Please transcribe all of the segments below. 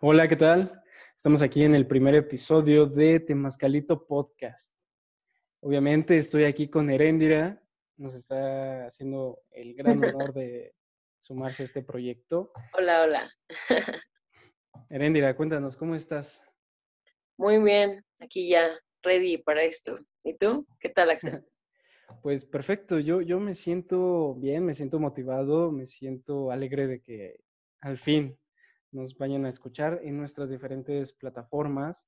Hola, ¿qué tal? Estamos aquí en el primer episodio de Temascalito Podcast. Obviamente estoy aquí con Heréndira, nos está haciendo el gran honor de sumarse a este proyecto. Hola, hola. Heréndira, cuéntanos, ¿cómo estás? Muy bien, aquí ya, ready para esto. ¿Y tú? ¿Qué tal, Axel? Pues perfecto, yo, yo me siento bien, me siento motivado, me siento alegre de que al fin nos vayan a escuchar en nuestras diferentes plataformas.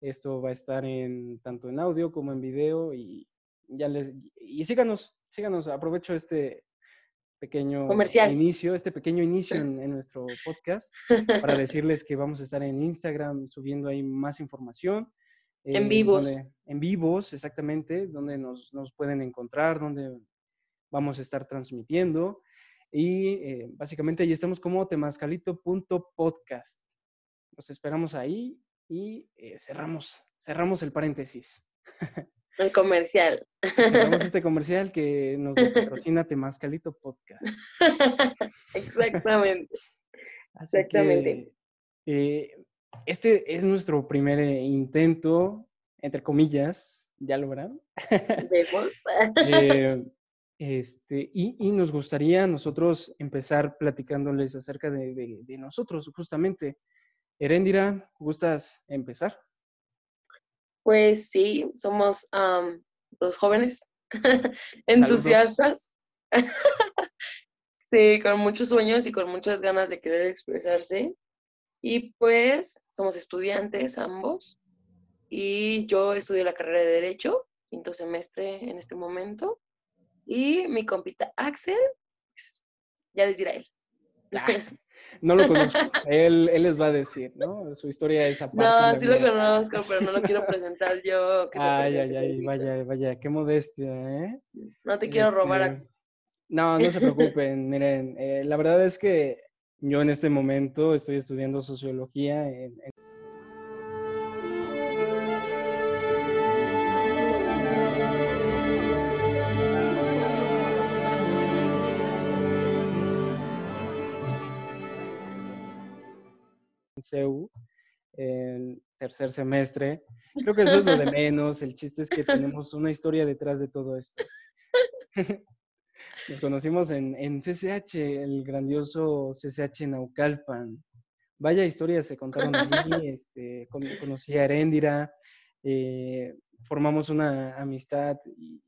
Esto va a estar en tanto en audio como en video y ya les y síganos, síganos, aprovecho este pequeño Comercial. inicio, este pequeño inicio en, en nuestro podcast para decirles que vamos a estar en Instagram subiendo ahí más información. En eh, vivos. donde- en vivos, exactamente, donde nos, nos pueden encontrar, donde vamos a estar transmitiendo. Y eh, básicamente ahí estamos como temascalito.podcast. Los esperamos ahí y eh, cerramos, cerramos el paréntesis. El comercial. Cerramos este comercial que nos patrocina Temascalito Podcast. Exactamente. Así Exactamente. que, eh, este es nuestro primer intento, entre comillas, ya lo verán. Vemos. Eh, este, y, y nos gustaría nosotros empezar platicándoles acerca de, de- de nosotros, justamente. Heréndira, ¿gustas empezar? Pues sí, somos dos jóvenes entusiastas. Sí, con muchos sueños y con muchas ganas de querer expresarse. Y pues somos estudiantes ambos. Y yo estudio la carrera de Derecho, quinto semestre en este momento. Y mi compita Axel, pues, ya les dirá él. Ah, no lo conozco. Él, él les va a decir, ¿no? Su historia es aparte. No, sí lo mía. conozco, pero no lo quiero presentar yo. que Ay, ay, ay, vaya, vaya, qué modestia, ¿eh? No te quiero robar. a- Este, No, no se preocupen. Miren, eh, la verdad es que yo en este momento estoy estudiando sociología en, en- CEU, en tercer semestre. Creo que eso es lo de menos. El chiste es que tenemos una historia detrás de todo esto. Nos conocimos en, en CCH, el grandioso CCH Naucalpan. Vaya historias se contaron ahí. Este, con- conocí a Heréndira, eh, formamos una amistad y,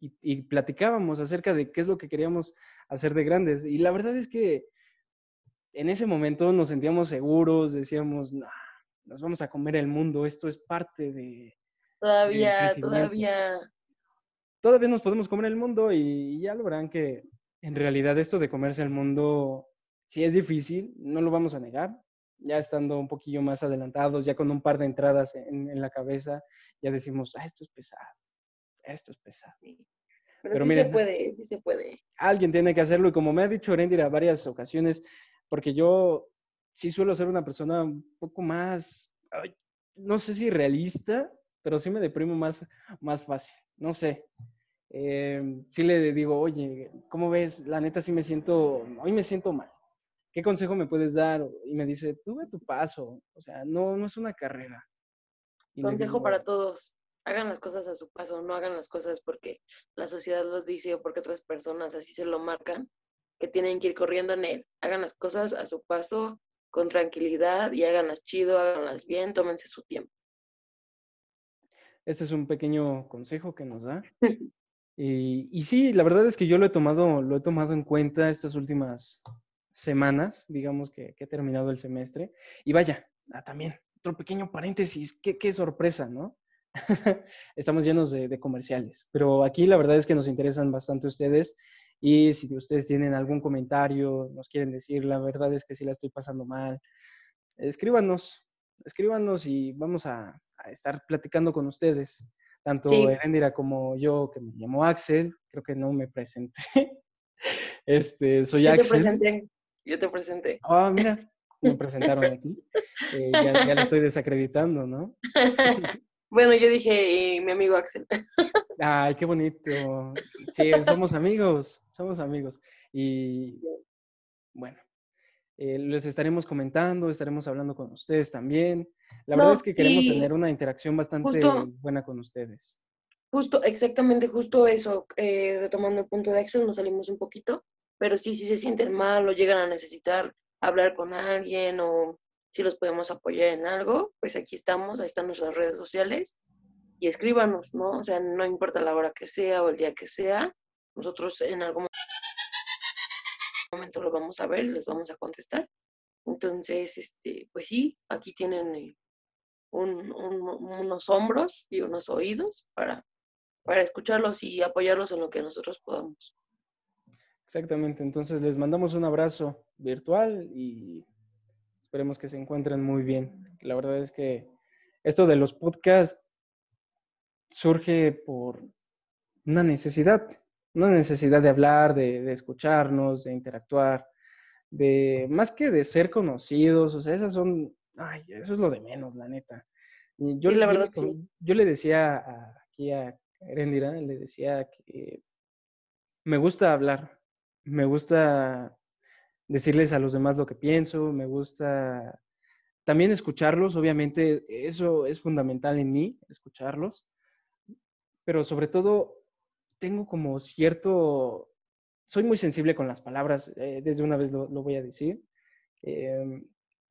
y- y platicábamos acerca de qué es lo que queríamos hacer de grandes. Y la verdad es que en ese momento nos sentíamos seguros, decíamos, "Nah, nos vamos a comer el mundo, esto es parte de, Todavía, todavía. todavía nos podemos comer el mundo y ya lo verán que en realidad esto de comerse el mundo sí es difícil, no lo vamos a negar. Ya estando un poquillo más adelantados, ya con un par de entradas en, en la cabeza, ya decimos, ah, esto es pesado, esto es pesado. Pero, Pero sí miren, se puede, sí se puede. Alguien tiene que hacerlo y como me ha dicho Erendira varias ocasiones, porque yo sí suelo ser una persona un poco más, ay, no sé si realista, pero sí me deprimo más, más fácil, no sé. Eh, sí le digo, oye, ¿cómo ves? La neta sí me siento, hoy me siento mal. ¿Qué consejo me puedes dar? Y me dice, tú ve tu paso, o sea, no, no es una carrera. Y Consejo digo, para todos. Hagan las cosas a su paso, no hagan las cosas porque la sociedad los dice o porque otras personas así se lo marcan, que tienen que ir corriendo en él. Hagan las cosas a su paso, con tranquilidad y háganlas chido, háganlas bien, tómense su tiempo. Este es un pequeño consejo que nos da. Y, y sí, la verdad es que yo lo he tomado, lo he tomado en cuenta estas últimas semanas, digamos que, que he terminado el semestre. Y vaya, ah, también, otro pequeño paréntesis, qué, qué sorpresa, ¿no? Estamos llenos de, de comerciales, pero aquí la verdad es que nos interesan bastante ustedes. Y si ustedes tienen algún comentario, nos quieren decir, la verdad es que sí la estoy pasando mal, escríbanos, escríbanos y vamos a, a estar platicando con ustedes. Tanto Sí. Erendira como yo, que me llamo Axel, creo que no me presenté. Este, soy Yo te Axel. presenté, yo te presenté. Ah, mira, me presentaron aquí. Eh, ya, ya lo estoy desacreditando, ¿no? Bueno, yo dije, y mi amigo Axel. Ay, qué bonito. Sí, somos amigos, somos amigos. Y bueno, eh, les estaremos comentando, estaremos hablando con ustedes también. La verdad es que queremos tener una interacción bastante buena con ustedes. Justo, exactamente, justo eso, eh, retomando el punto de Axel, nos salimos un poquito, pero sí, si se sienten mal o llegan a necesitar hablar con alguien o si los podemos apoyar en algo, pues aquí estamos, ahí están nuestras redes sociales y escríbanos, ¿no? O sea, no importa la hora que sea o el día que sea, nosotros en algún momento lo vamos a ver, les vamos a contestar. Entonces, este, pues sí, aquí tienen eh, unos hombros y unos oídos para, para escucharlos y apoyarlos en lo que nosotros podamos. Exactamente, entonces les mandamos un abrazo virtual y esperemos que se encuentren muy bien. La verdad es que esto de los podcasts surge por una necesidad, una necesidad de hablar, de, escucharnos, de interactuar, de más que de ser conocidos, o sea, esas son, ay, eso es lo de menos, la neta. Yo, la verdad, yo, le decía aquí a Erendira, le decía que me gusta hablar, me gusta decirles a los demás lo que pienso, me gusta también escucharlos, obviamente eso es fundamental en mí, escucharlos, pero sobre todo tengo como cierto, soy muy sensible con las palabras, eh, desde una vez lo, voy a decir, em,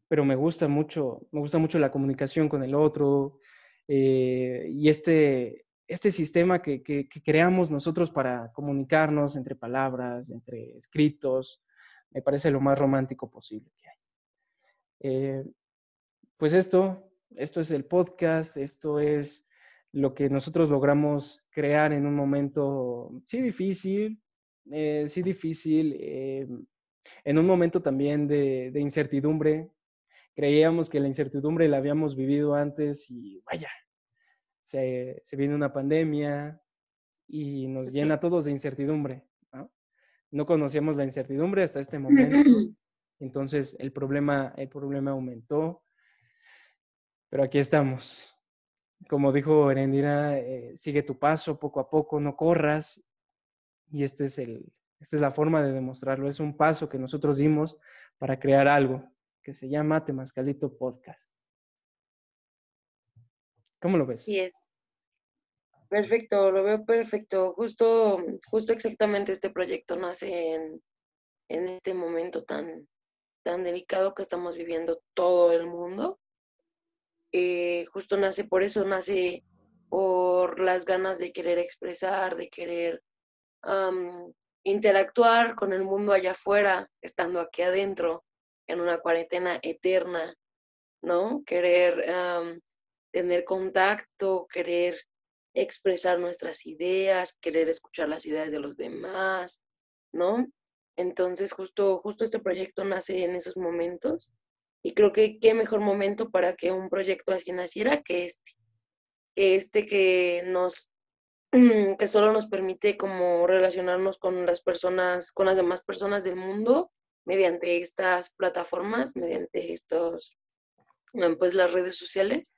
pero me gusta mucho, me gusta mucho la comunicación con el otro eh, y este, este sistema que, creamos nosotros para comunicarnos entre palabras, entre escritos, me parece lo más romántico posible que hay. Eh, pues esto, esto es el podcast, esto es lo que nosotros logramos crear en un momento, sí difícil, eh, sí difícil, eh, en un momento también de, incertidumbre. Creíamos que la incertidumbre la habíamos vivido antes y vaya, se, viene una pandemia y nos llena a todos de incertidumbre. ¿No? no conocíamos la incertidumbre hasta este momento, entonces el problema, el problema aumentó, pero aquí estamos como dijo Erendira, eh, sigue tu paso poco a poco, no corras. Y este es el, esta es la forma de demostrarlo. Es un paso que nosotros dimos para crear algo que se llama Temascalito Podcast. ¿Cómo lo ves? Sí, es. Perfecto, lo veo perfecto. Justo, justo exactamente este proyecto nace en, en este momento tan, tan delicado que estamos viviendo todo el mundo eh, justo nace por eso, nace por las ganas de querer expresar, de querer interactuar con el mundo allá afuera, estando aquí adentro, en una cuarentena eterna, ¿no? Querer tener contacto, querer expresar nuestras ideas, querer escuchar las ideas de los demás, ¿no? Entonces, justo, justo este proyecto nace en esos momentos y creo que qué mejor momento para que un proyecto así naciera que este, que este que nos, que solo nos permite como relacionarnos con las personas, con las demás personas del mundo mediante estas plataformas, mediante estos, pues las redes sociales.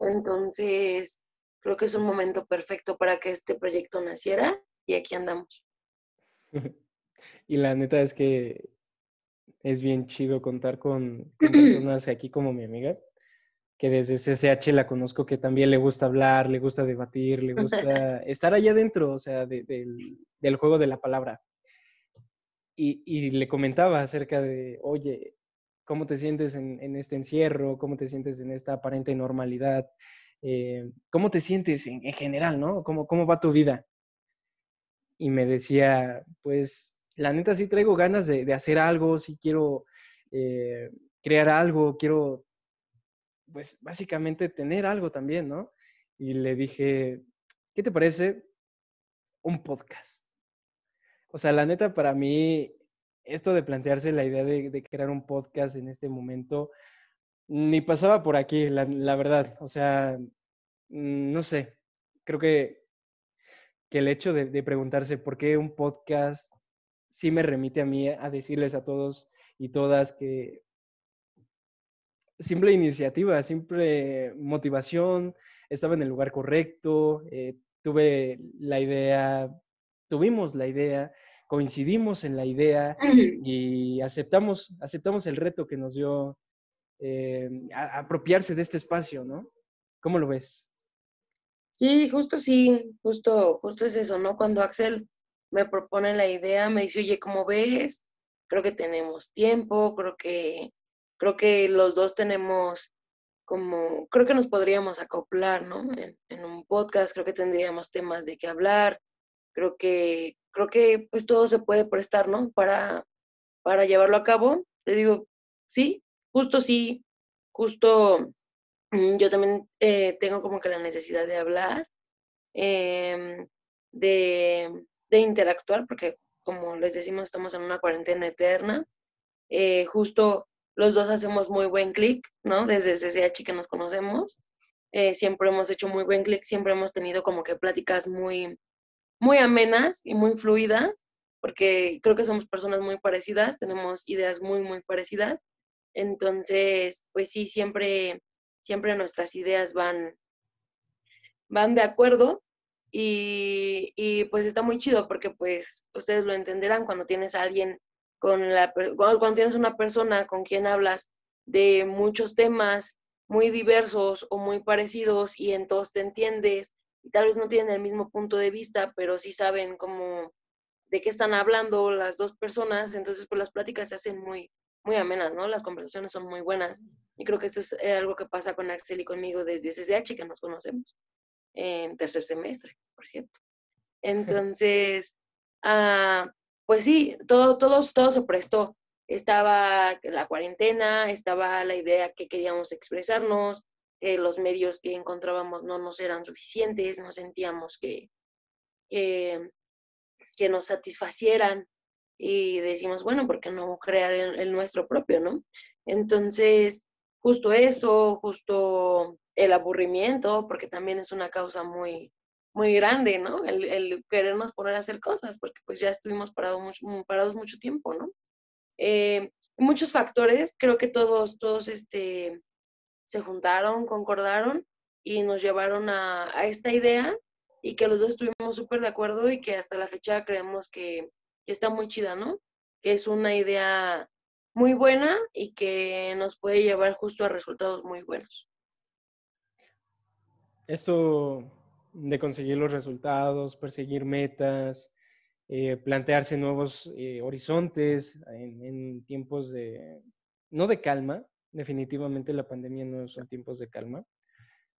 Entonces, creo que es un momento perfecto para que este proyecto naciera y aquí andamos. Y la neta es que es bien chido contar con, personas aquí como mi amiga, que desde CCH la conozco, que también le gusta hablar, le gusta debatir, le gusta estar allá adentro, o sea, del, juego de la palabra. Y, le comentaba acerca de, oye, ¿cómo te sientes en, este encierro? ¿Cómo te sientes en esta aparente normalidad? Eh, ¿Cómo te sientes en, general, no? ¿Cómo, ¿Cómo va tu vida? Y me decía, pues la neta sí traigo ganas de, hacer algo, sí quiero eh, crear algo, quiero, pues básicamente tener algo también, ¿no? Y le dije, ¿qué te parece un podcast? O sea, la neta para mí, esto de plantearse la idea de, crear un podcast en este momento, ni pasaba por aquí, la, verdad. O sea, mm, no sé, creo que, que el hecho de, de preguntarse por qué un podcast sí me remite a mí a decirles a todos y todas que simple iniciativa, simple motivación, estaba en el lugar correcto, eh, tuve la idea, tuvimos la idea, coincidimos en la idea y aceptamos, aceptamos el reto que nos dio eh, apropiarse de este espacio, ¿no? ¿Cómo lo ves? Sí, justo sí, justo, justo es eso, ¿no? Cuando Axel me propone la idea, me dice, oye, ¿cómo ves? Creo que tenemos tiempo, creo que, creo que los dos tenemos como, creo que nos podríamos acoplar, ¿no? En, en un podcast, creo que tendríamos temas de qué hablar, creo que, creo que pues todo se puede prestar, ¿no? Para, para llevarlo a cabo. Le digo, sí, justo sí, justo mm, yo también eh, tengo como que la necesidad de hablar, em, de, interactuar, porque como les decimos, estamos en una cuarentena eterna. Eh, justo los dos hacemos muy buen clic, ¿no? Desde CCH que nos conocemos. Eh, siempre hemos hecho muy buen clic, siempre hemos tenido como que pláticas muy, muy amenas y muy fluidas, porque creo que somos personas muy parecidas, tenemos ideas muy, muy parecidas. Entonces, pues sí, siempre, siempre nuestras ideas van, van de acuerdo y, y, pues está muy chido porque pues ustedes lo entenderán cuando tienes a alguien con la, cuando tienes una persona con quien hablas de muchos temas muy diversos o muy parecidos y en todos te entiendes y tal vez no tienen el mismo punto de vista, pero sí saben cómo de qué están hablando las dos personas, entonces pues las pláticas se hacen muy muy amenas, ¿no? Las conversaciones son muy buenas y creo que esto es eh, algo que pasa con Axel y conmigo desde SSH que nos conocemos en tercer semestre, por cierto. Entonces, ah, pues sí, todo, todo, todo se prestó. Estaba la cuarentena, estaba la idea que queríamos expresarnos, los medios que encontrábamos no nos eran suficientes, no sentíamos que, que, nos satisfacieran y decimos, bueno, ¿por qué no crear el, nuestro propio, no? Entonces, justo eso, justo el aburrimiento, porque también es una causa muy, muy grande, ¿no? El, el querernos poner a hacer cosas, porque pues ya estuvimos parados mucho, parados mucho tiempo, ¿no? Eh, muchos factores, creo que todos, todos, este, se juntaron, concordaron y nos llevaron a, esta idea y que los dos estuvimos súper de acuerdo y que hasta la fecha creemos que, está muy chida, ¿no? Que es una idea muy buena y que nos puede llevar justo a resultados muy buenos. Esto de conseguir los resultados, perseguir metas, eh, plantearse nuevos eh, horizontes en, en, tiempos de, no de calma, definitivamente la pandemia no son tiempos de calma,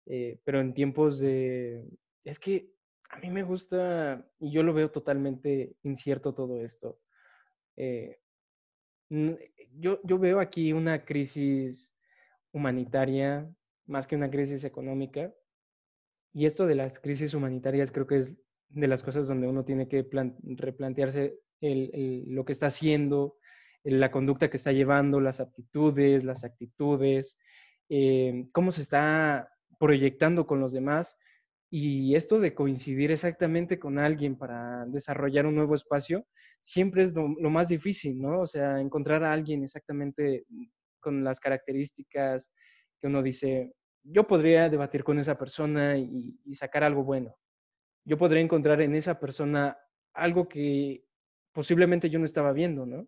eh, pero en tiempos de... Es que a mí me gusta, y yo lo veo totalmente incierto todo esto. Eh, yo, yo veo aquí una crisis humanitaria más que una crisis económica. Y esto de las crisis humanitarias creo que es de las cosas donde uno tiene que replantearse lo que está haciendo, la conducta que está llevando, las aptitudes, las actitudes, eh, cómo se está proyectando con los demás. Y esto de coincidir exactamente con alguien para desarrollar un nuevo espacio, siempre es lo, más difícil, ¿no? O sea, encontrar a alguien exactamente con las características que uno dice, yo podría debatir con esa persona y sacar algo bueno. Yo podría encontrar en esa persona algo que posiblemente yo no estaba viendo, ¿no?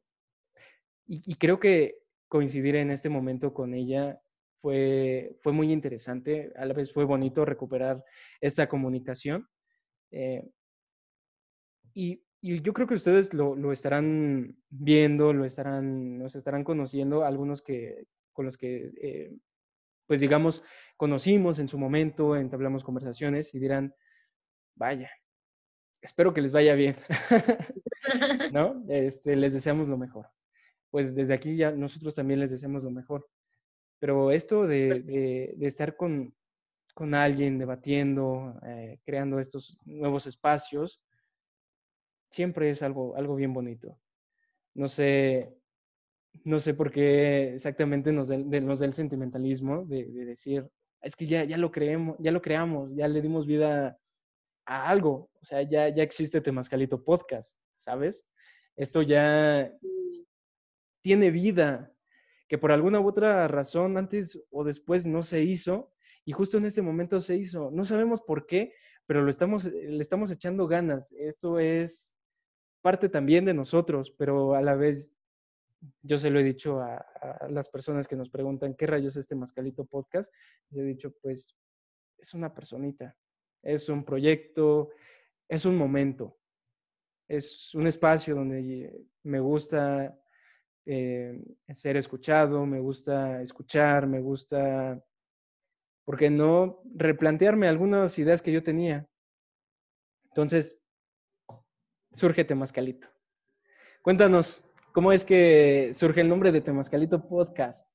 Y, creo que coincidir en este momento con ella fue, fue muy interesante, a la vez fue bonito recuperar esta comunicación. Eh, y, yo creo que ustedes lo, lo, estarán viendo, lo estarán, nos estarán conociendo, algunos que, con los que, eh, pues digamos, conocimos en su momento, entablamos conversaciones y dirán, vaya, espero que les vaya bien, ¿no? Este, les deseamos lo mejor pues desde aquí ya nosotros también les deseamos lo mejor. Pero esto de, de, estar con, con, alguien debatiendo, eh, creando estos nuevos espacios, siempre es algo, algo bien bonito. No sé, no sé por qué exactamente nos da, nos el sentimentalismo de, de, decir, es que ya, ya lo creemos, ya lo creamos, ya le dimos vida a algo. O sea, ya, ya existe Temascalito Podcast, ¿sabes? Esto ya, tiene vida, que por alguna u otra razón antes o después no se hizo y justo en este momento se hizo. No sabemos por qué, pero lo estamos, le estamos echando ganas. Esto es parte también de nosotros, pero a la vez yo se lo he dicho a, las personas que nos preguntan qué rayos es este Mascalito Podcast. Les he dicho, pues es una personita, es un proyecto, es un momento, es un espacio donde me gusta eh, ser escuchado, me gusta escuchar, me gusta, ¿por qué no replantearme algunas ideas que yo tenía? Entonces, surge Temascalito. Cuéntanos, ¿cómo es que surge el nombre de Temascalito Podcast?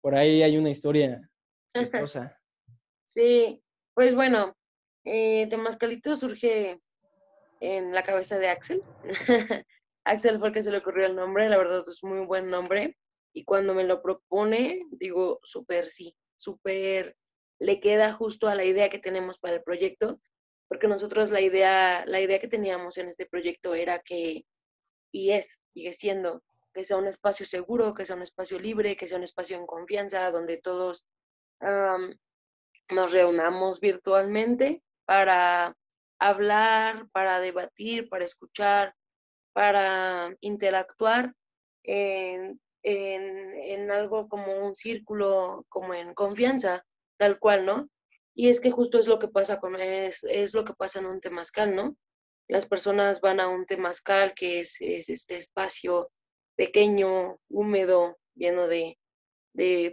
Por ahí hay una historia chistosa. Sí, pues bueno, eh, Temascalito surge en la cabeza de Axel. Axel fue el que se le ocurrió el nombre, la verdad es muy buen nombre. Y cuando me lo propone, digo, súper sí, súper le queda justo a la idea que tenemos para el proyecto, porque nosotros la idea, la idea que teníamos en este proyecto era que, y es, sigue siendo, que sea un espacio seguro, que sea un espacio libre, que sea un espacio en confianza, donde todos nos reunamos virtualmente para hablar, para debatir, para escuchar, para interactuar en, algo como un círculo, como en confianza, tal cual, ¿no? Y es que justo es lo que pasa con, es, es lo que pasa en un temazcal, ¿no? Las personas van a un temazcal que es, este espacio pequeño, húmedo, lleno de,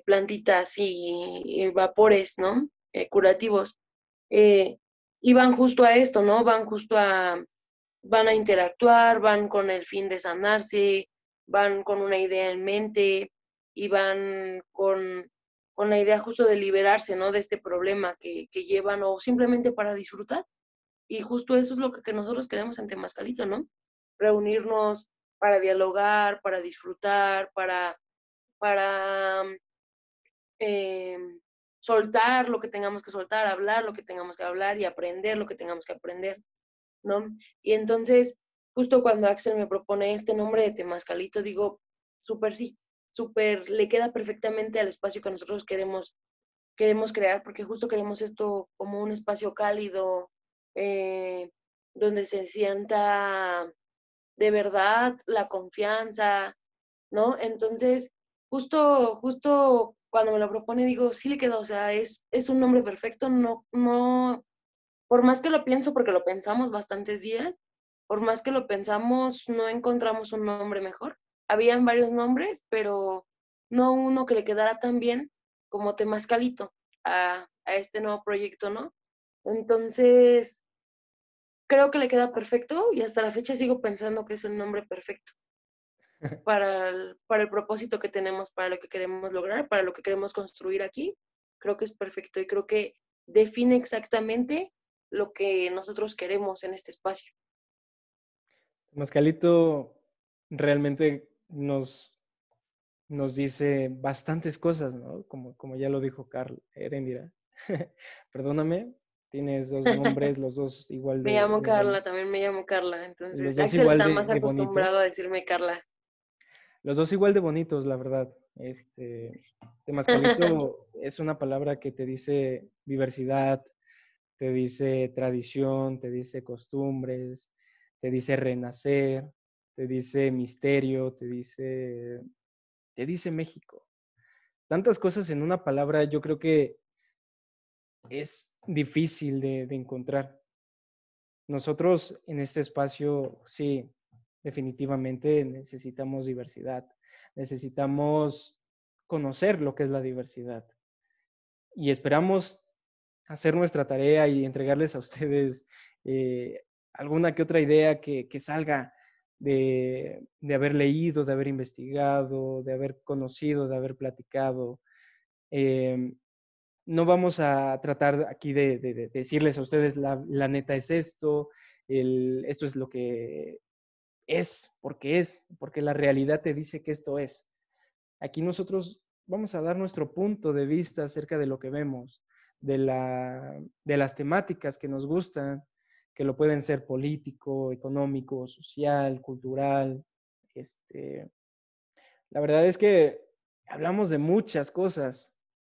plantitas y, vapores, ¿no? Eh, curativos. Eh, y van justo a esto, ¿no? Van justo a, van a interactuar, van con el fin de sanarse, van con una idea en mente y van con, con la idea justo de liberarse, ¿no? De este problema que, que, llevan o simplemente para disfrutar. Y justo eso es lo que, nosotros queremos en Temascalito, ¿no? Reunirnos para dialogar, para disfrutar, para, para eh, soltar lo que tengamos que soltar, hablar lo que tengamos que hablar y aprender lo que tengamos que aprender. Y entonces, justo cuando Axel me propone este nombre de Temascalito, digo, súper sí, súper, le queda perfectamente al espacio que nosotros queremos, queremos crear, porque justo queremos esto como un espacio cálido, eh, donde se sienta de verdad la confianza, ¿no? Entonces, justo, justo cuando me lo propone, digo, sí le quedó, o sea, es, es un nombre perfecto, no, no, por más que lo pienso, porque lo pensamos bastantes días, por más que lo pensamos, no encontramos un nombre mejor. Habían varios nombres, pero no uno que le quedara tan bien como Temascalito a, a este nuevo proyecto, ¿no? Entonces, creo que le queda perfecto y hasta la fecha sigo pensando que es el nombre perfecto para el, para el propósito que tenemos, para lo que queremos lograr, para lo que queremos construir aquí. Creo que es perfecto y creo que define exactamente lo que nosotros queremos en este espacio. Mascalito realmente nos, nos dice bastantes cosas, ¿no? Como, como ya lo dijo Carl Erendira. Perdóname, tienes dos nombres, los dos igual de... Me llamo Carla, también me llamo Carla, entonces Axel está más acostumbrado a decirme Carla. Los dos igual de bonitos, la verdad. Este, Mascalito es una palabra que te dice diversidad, te dice tradición, te dice costumbres, te dice renacer, te dice misterio, te dice, te dice México. Tantas cosas en una palabra, yo creo que es difícil de, encontrar. Nosotros en este espacio, sí, definitivamente necesitamos diversidad, necesitamos conocer lo que es la diversidad. Y esperamos hacer nuestra tarea y entregarles a ustedes eh, alguna que otra idea que, salga de, haber leído, de haber investigado, de haber conocido, de haber platicado. Em, no vamos a tratar aquí de, decirles a ustedes la, neta es esto, esto es lo que es, porque es, porque la realidad te dice que esto es. Aquí nosotros vamos a dar nuestro punto de vista acerca de lo que vemos, de, la, de las temáticas que nos gustan, que lo pueden ser político, económico, social, cultural. Este, la verdad es que hablamos de muchas cosas.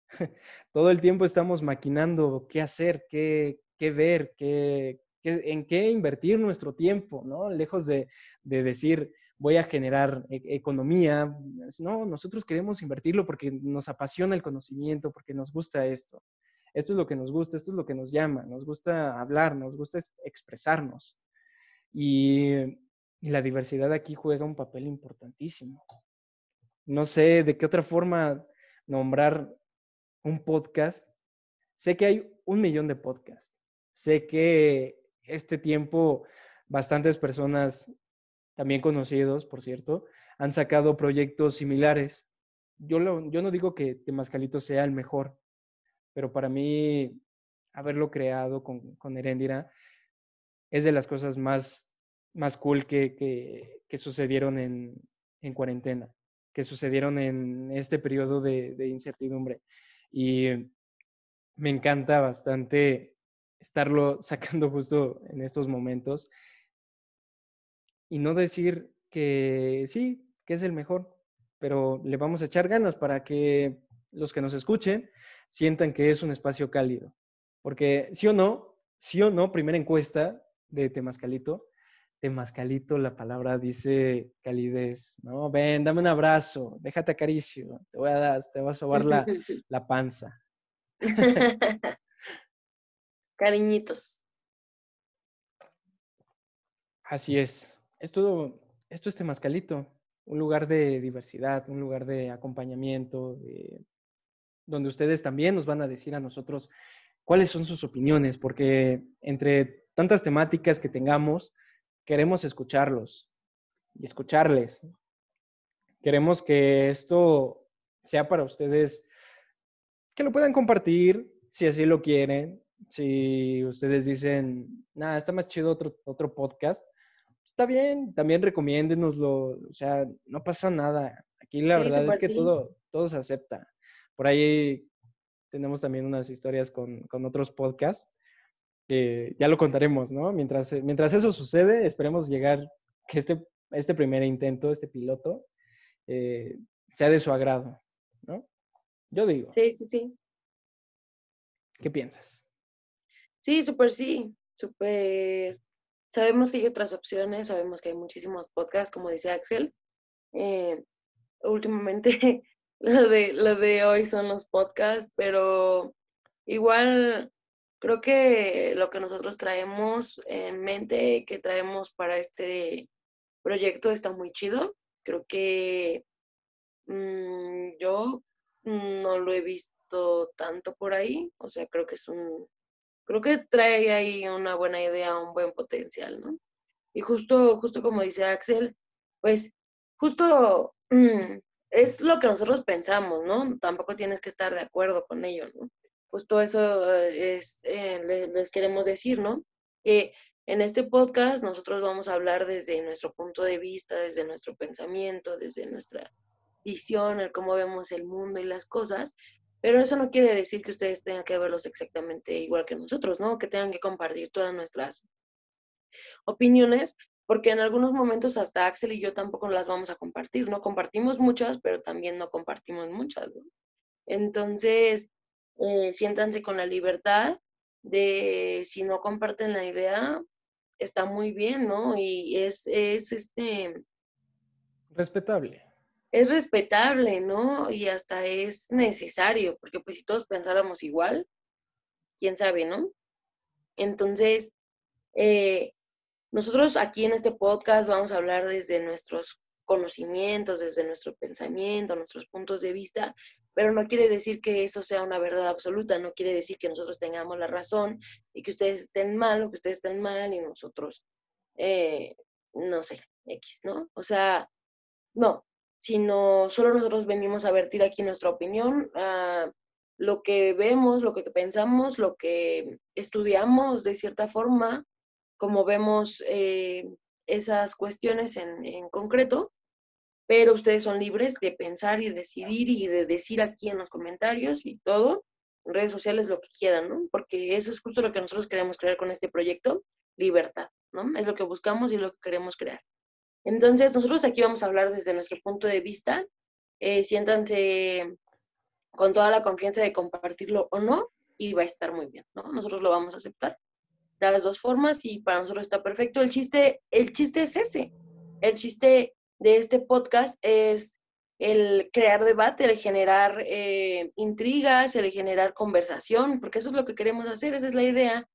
Todo el tiempo estamos maquinando qué hacer, qué, qué ver, qué, en qué invertir nuestro tiempo, ¿no? Lejos de, decir, voy a generar e, economía. No, nosotros queremos invertirlo porque nos apasiona el conocimiento, porque nos gusta esto. Esto es lo que nos gusta, esto es lo que nos llama, nos gusta hablar, nos gusta expresarnos. Y, la diversidad aquí juega un papel importantísimo. No sé de qué otra forma nombrar un podcast. Sé que hay un millón de podcasts. Sé que este tiempo bastantes personas, también conocidos, por cierto, han sacado proyectos similares. Yo, yo no digo que Temascalito sea el mejor, pero para mí haberlo creado con, con Herendira es de las cosas más, más cool que, que, sucedieron en, en, cuarentena, que sucedieron en este periodo de, de incertidumbre. Y me encanta bastante estarlo sacando justo en estos momentos y no decir que sí, que es el mejor, pero le vamos a echar ganas para que los que nos escuchen sientan que es un espacio cálido. Porque sí o no, sí o no, primera encuesta de Temascalito, Temascalito, la palabra dice calidez, ¿no? Ven, dame un abrazo, déjate acaricio, te voy a dar, te voy a sobar la, la panza. Cariñitos. Así es. Esto, esto es Temascalito, un lugar de diversidad, un lugar de acompañamiento, de, donde ustedes también nos van a decir a nosotros cuáles son sus opiniones, porque entre tantas temáticas que tengamos, queremos escucharlos y escucharles. Queremos que esto sea para ustedes, que lo puedan compartir si así lo quieren, si ustedes dicen, nada, está más chido otro, otro podcast, está bien, también recomiéndenoslo, o sea, no pasa nada. Aquí la verdad es que todo, todo se acepta. Por ahí tenemos también unas historias con, con otros podcasts que ya lo contaremos, ¿no? Mientras, mientras eso sucede, esperemos llegar, que este, este primer intento, este piloto, eh, sea de su agrado, ¿no? Yo digo. Sí, sí, sí. ¿Qué piensas? Sí, súper sí, súper. Sabemos que hay otras opciones, sabemos que hay muchísimos podcasts, como dice Axel. Eh, últimamente lo de, lo de hoy son los podcasts, pero igual creo que lo que nosotros traemos en mente, que traemos para este proyecto está muy chido. Creo que mm, yo no lo he visto tanto por ahí, o sea, creo que es un, creo que trae ahí una buena idea, un buen potencial, ¿no? Y justo, justo como dice Axel, pues justo es lo que nosotros pensamos, ¿no? Tampoco tienes que estar de acuerdo con ello, ¿no? Justo eso es, eh, les, queremos decir, ¿no? Que en este podcast nosotros vamos a hablar desde nuestro punto de vista, desde nuestro pensamiento, desde nuestra visión, el cómo vemos el mundo y las cosas, pero eso no quiere decir que ustedes tengan que verlos exactamente igual que nosotros, ¿no? Que tengan que compartir todas nuestras opiniones, porque en algunos momentos hasta Axel y yo tampoco las vamos a compartir, ¿no? Compartimos muchas, pero también no compartimos muchas, ¿no? Entonces, eh, siéntanse con la libertad de, si no comparten la idea, está muy bien, ¿no? Y es, es este... Respetable es respetable, ¿no? Y hasta es necesario, porque pues si todos pensáramos igual, quién sabe, ¿no? Entonces, eh, nosotros aquí en este podcast vamos a hablar desde nuestros conocimientos, desde nuestro pensamiento, nuestros puntos de vista, pero no quiere decir que eso sea una verdad absoluta, no quiere decir que nosotros tengamos la razón y que ustedes estén mal o que ustedes estén mal y nosotros, eh, no sé, X, ¿no? O sea, no, sino solo nosotros venimos a vertir aquí nuestra opinión, a lo que vemos, lo que pensamos, lo que estudiamos de cierta forma, como vemos eh, esas cuestiones en, en concreto, pero ustedes son libres de pensar y decidir y de decir aquí en los comentarios y todo, en redes sociales lo que quieran, ¿no? Porque eso es justo lo que nosotros queremos crear con este proyecto, libertad, ¿no? Es lo que buscamos y lo que queremos crear. Entonces, nosotros aquí vamos a hablar desde nuestro punto de vista. Eh, siéntanse con toda la confianza de compartirlo o no y va a estar muy bien, ¿no? Nosotros lo vamos a aceptar. Las dos formas y para nosotros está perfecto. El chiste, el chiste es ese. El chiste de este podcast es el crear debate, el generar eh, intrigas, el generar conversación, porque eso es lo que queremos hacer, esa es la idea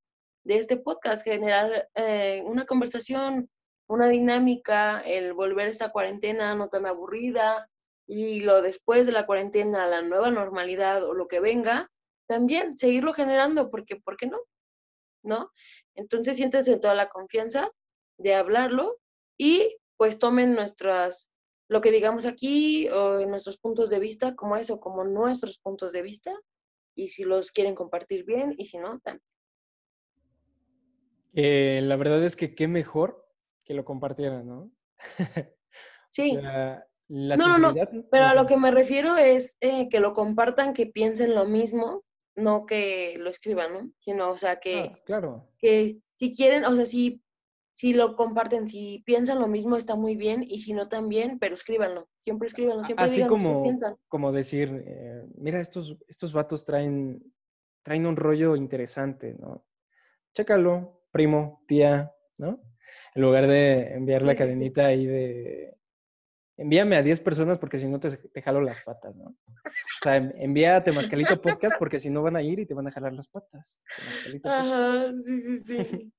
de este podcast, generar eh, una conversación, una dinámica, el volver esta cuarentena no tan aburrida y lo después de la cuarentena, la nueva normalidad o lo que venga, también seguirlo generando, porque ¿por qué no? ¿No? Entonces siéntense toda la confianza de hablarlo y pues tomen nuestras, lo que digamos aquí o nuestros puntos de vista como eso, como nuestros puntos de vista y si los quieren compartir bien y si no, también. Eh, la verdad es que qué mejor que lo compartieran, ¿no? Sí. no, no, no, pero a lo que me refiero es eh, que lo compartan, que piensen lo mismo, no que lo escriban, ¿no? Sino, o sea, que, ah, claro. que si quieren, o sea, si, si lo comparten, si piensan lo mismo, está muy bien, y si no también, pero escríbanlo, siempre escríbanlo, siempre Así como, como decir, eh, mira, estos, estos vatos traen, traen un rollo interesante, ¿no? Chécalo, primo, tía, ¿no? En lugar de enviar la cadenita ahí de envíame a 10 personas porque si no te, te, jalo las patas, ¿no? O sea, envía a Temascalito Podcast porque si no van a ir y te van a jalar las patas. Ajá, sí, sí, sí.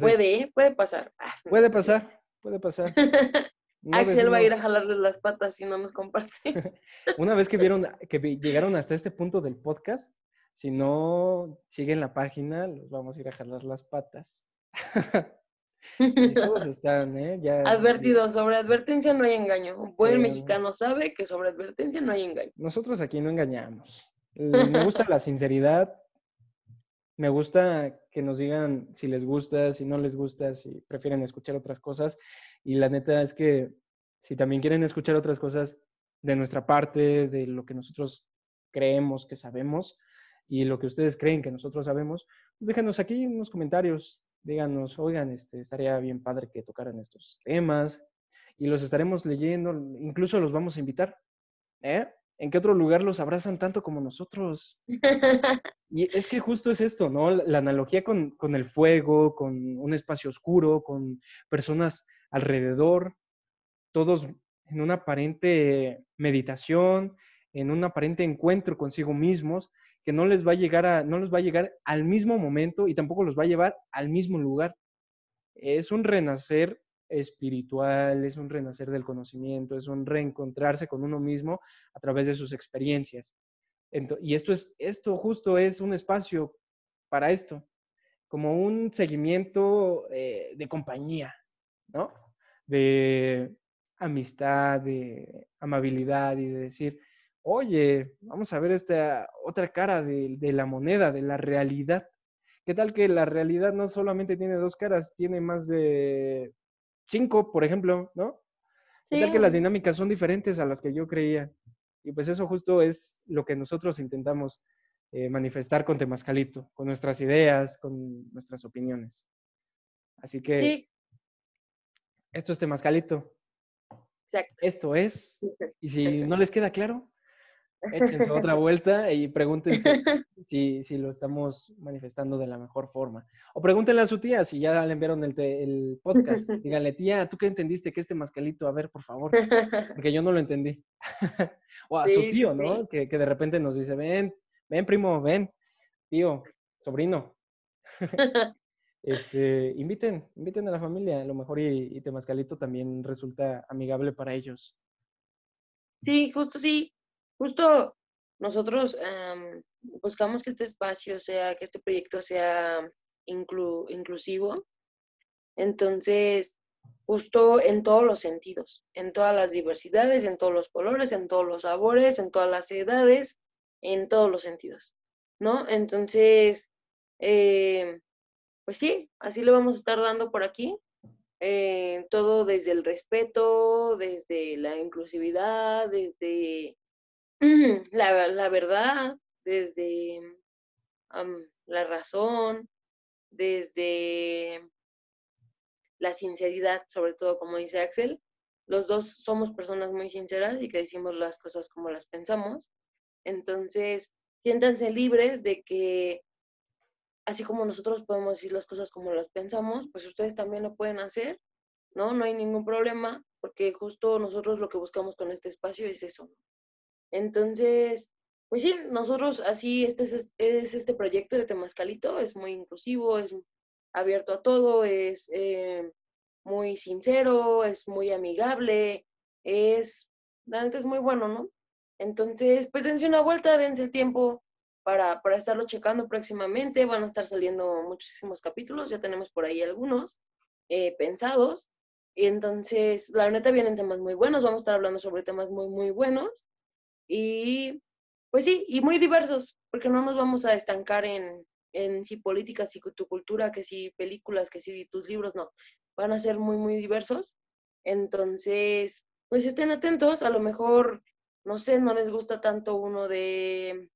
puede, puede pasar. Ah, puede pasar, puede pasar. Axel va a ir a jalarles las patas si no nos comparte. Una vez que vieron, que llegaron hasta este punto del podcast, si no siguen la página, los vamos a ir a jalar las patas. todos están, ¿eh? Ya, Advertido, sobre advertencia no hay engaño. Un buen mexicano sabe que sobre advertencia no hay engaño. Nosotros aquí no engañamos. Me gusta la sinceridad. Me gusta que nos digan si les gusta, si no les gusta, si prefieren escuchar otras cosas. Y la neta es que si también quieren escuchar otras cosas de nuestra parte, de lo que nosotros creemos que sabemos y lo que ustedes creen que nosotros sabemos, pues déjenos aquí unos comentarios díganos, oigan, este, estaría bien padre que tocaran estos temas y los estaremos leyendo, incluso los vamos a invitar. ¿eh? ¿En qué otro lugar los abrazan tanto como nosotros? Y es que justo es esto, ¿no? La analogía con, con el fuego, con un espacio oscuro, con personas alrededor, todos en una aparente meditación, en un aparente encuentro consigo mismos, que no les va a llegar a, no les va a llegar al mismo momento y tampoco los va a llevar al mismo lugar. Es un renacer espiritual, es un renacer del conocimiento, es un reencontrarse con uno mismo a través de sus experiencias. y esto es, esto justo es un espacio para esto, como un seguimiento eh, de compañía, ¿no? De amistad, de amabilidad y de decir, oye, vamos a ver esta otra cara de, la moneda, de la realidad. ¿Qué tal que la realidad no solamente tiene dos caras, tiene más de cinco, por ejemplo, ¿no? ¿Qué tal que las dinámicas son diferentes a las que yo creía? Y pues eso justo es lo que nosotros intentamos eh, manifestar con Temascalito, con nuestras ideas, con nuestras opiniones. Así que esto es Temascalito. Exacto. Esto es. Y si no les queda claro, échense otra vuelta y pregúntense si, si, lo estamos manifestando de la mejor forma. O pregúntenle a su tía si ya le enviaron el, el podcast. Díganle, tía, ¿tú qué entendiste que este mascalito? A ver, por favor, porque yo no lo entendí. o a su tío, ¿no? Que, que, de repente nos dice, ven, ven, primo, ven, tío, sobrino. este, inviten, inviten a la familia, a lo mejor y, y Temascalito también resulta amigable para ellos. Sí, justo sí justo nosotros buscamos que este espacio sea, que este proyecto sea inclusivo. Entonces, justo en todos los sentidos, en todas las diversidades, en todos los colores, en todos los sabores, en todas las edades, en todos los sentidos, ¿no? Entonces, eh, pues sí, así lo vamos a estar dando por aquí. Eh, todo desde el respeto, desde la inclusividad, desde la, la verdad, desde la razón, desde la sinceridad, sobre todo como dice Axel. Los dos somos personas muy sinceras y que decimos las cosas como las pensamos. Entonces, siéntanse libres de que así como nosotros podemos decir las cosas como las pensamos, pues ustedes también lo pueden hacer, ¿no? No hay ningún problema, porque justo nosotros lo que buscamos con este espacio es eso. Entonces, pues sí, nosotros así, este es, es este proyecto de Temascalito, es muy inclusivo, es abierto a todo, es eh, muy sincero, es muy amigable, es, la es muy bueno, ¿no? Entonces, pues dense una vuelta, dense el tiempo para, para estarlo checando próximamente, van a estar saliendo muchísimos capítulos, ya tenemos por ahí algunos eh, pensados, entonces, la neta vienen temas muy buenos, vamos a estar hablando sobre temas muy, muy buenos, y pues sí, y muy diversos, porque no nos vamos a estancar en, en si política, si tu cultura, que si películas, que si tus libros, no. Van a ser muy, muy diversos. Entonces, pues estén atentos, a lo mejor, no sé, no les gusta tanto uno de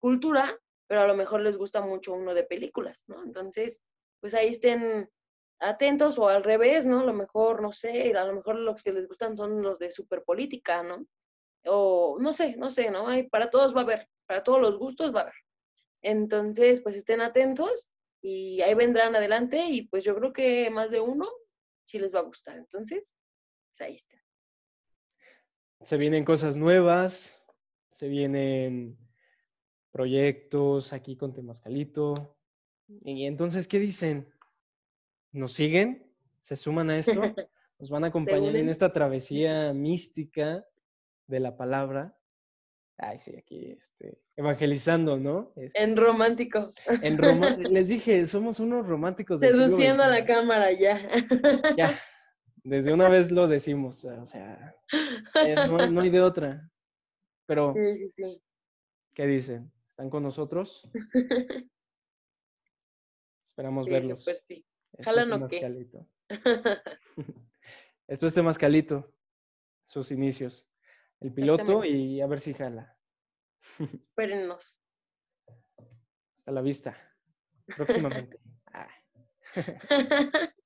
cultura, pero a lo mejor les gusta mucho uno de películas, ¿no? Entonces, pues ahí estén atentos o al revés, ¿no? A lo mejor, no sé, a lo mejor los que les gustan son los de superpolítica, ¿no? O no sé, no sé, ¿no? Hay, para todos va a haber, para todos los gustos va a haber. Entonces, pues estén atentos y ahí vendrán adelante y pues yo creo que más de uno sí les va a gustar. Entonces, pues ahí está. Se vienen cosas nuevas, se vienen proyectos aquí con Temascalito. Y entonces, ¿qué dicen? ¿Nos siguen? ¿Se suman a esto? ¿Nos van a acompañar en esta travesía mística de la palabra. Ay, sí, aquí este, evangelizando, ¿no? en romántico. En Les dije, somos unos románticos. Seduciendo a la cámara, ya. Ya, desde una vez lo decimos, o sea, eh, no, hay de otra. Pero, sí, sí, sí. ¿qué dicen? ¿Están con nosotros? Esperamos verlos. Super sí. Esto Esto es Temascalito, sus inicios el piloto y a ver si jala. Espérennos. Hasta la vista. Próximamente.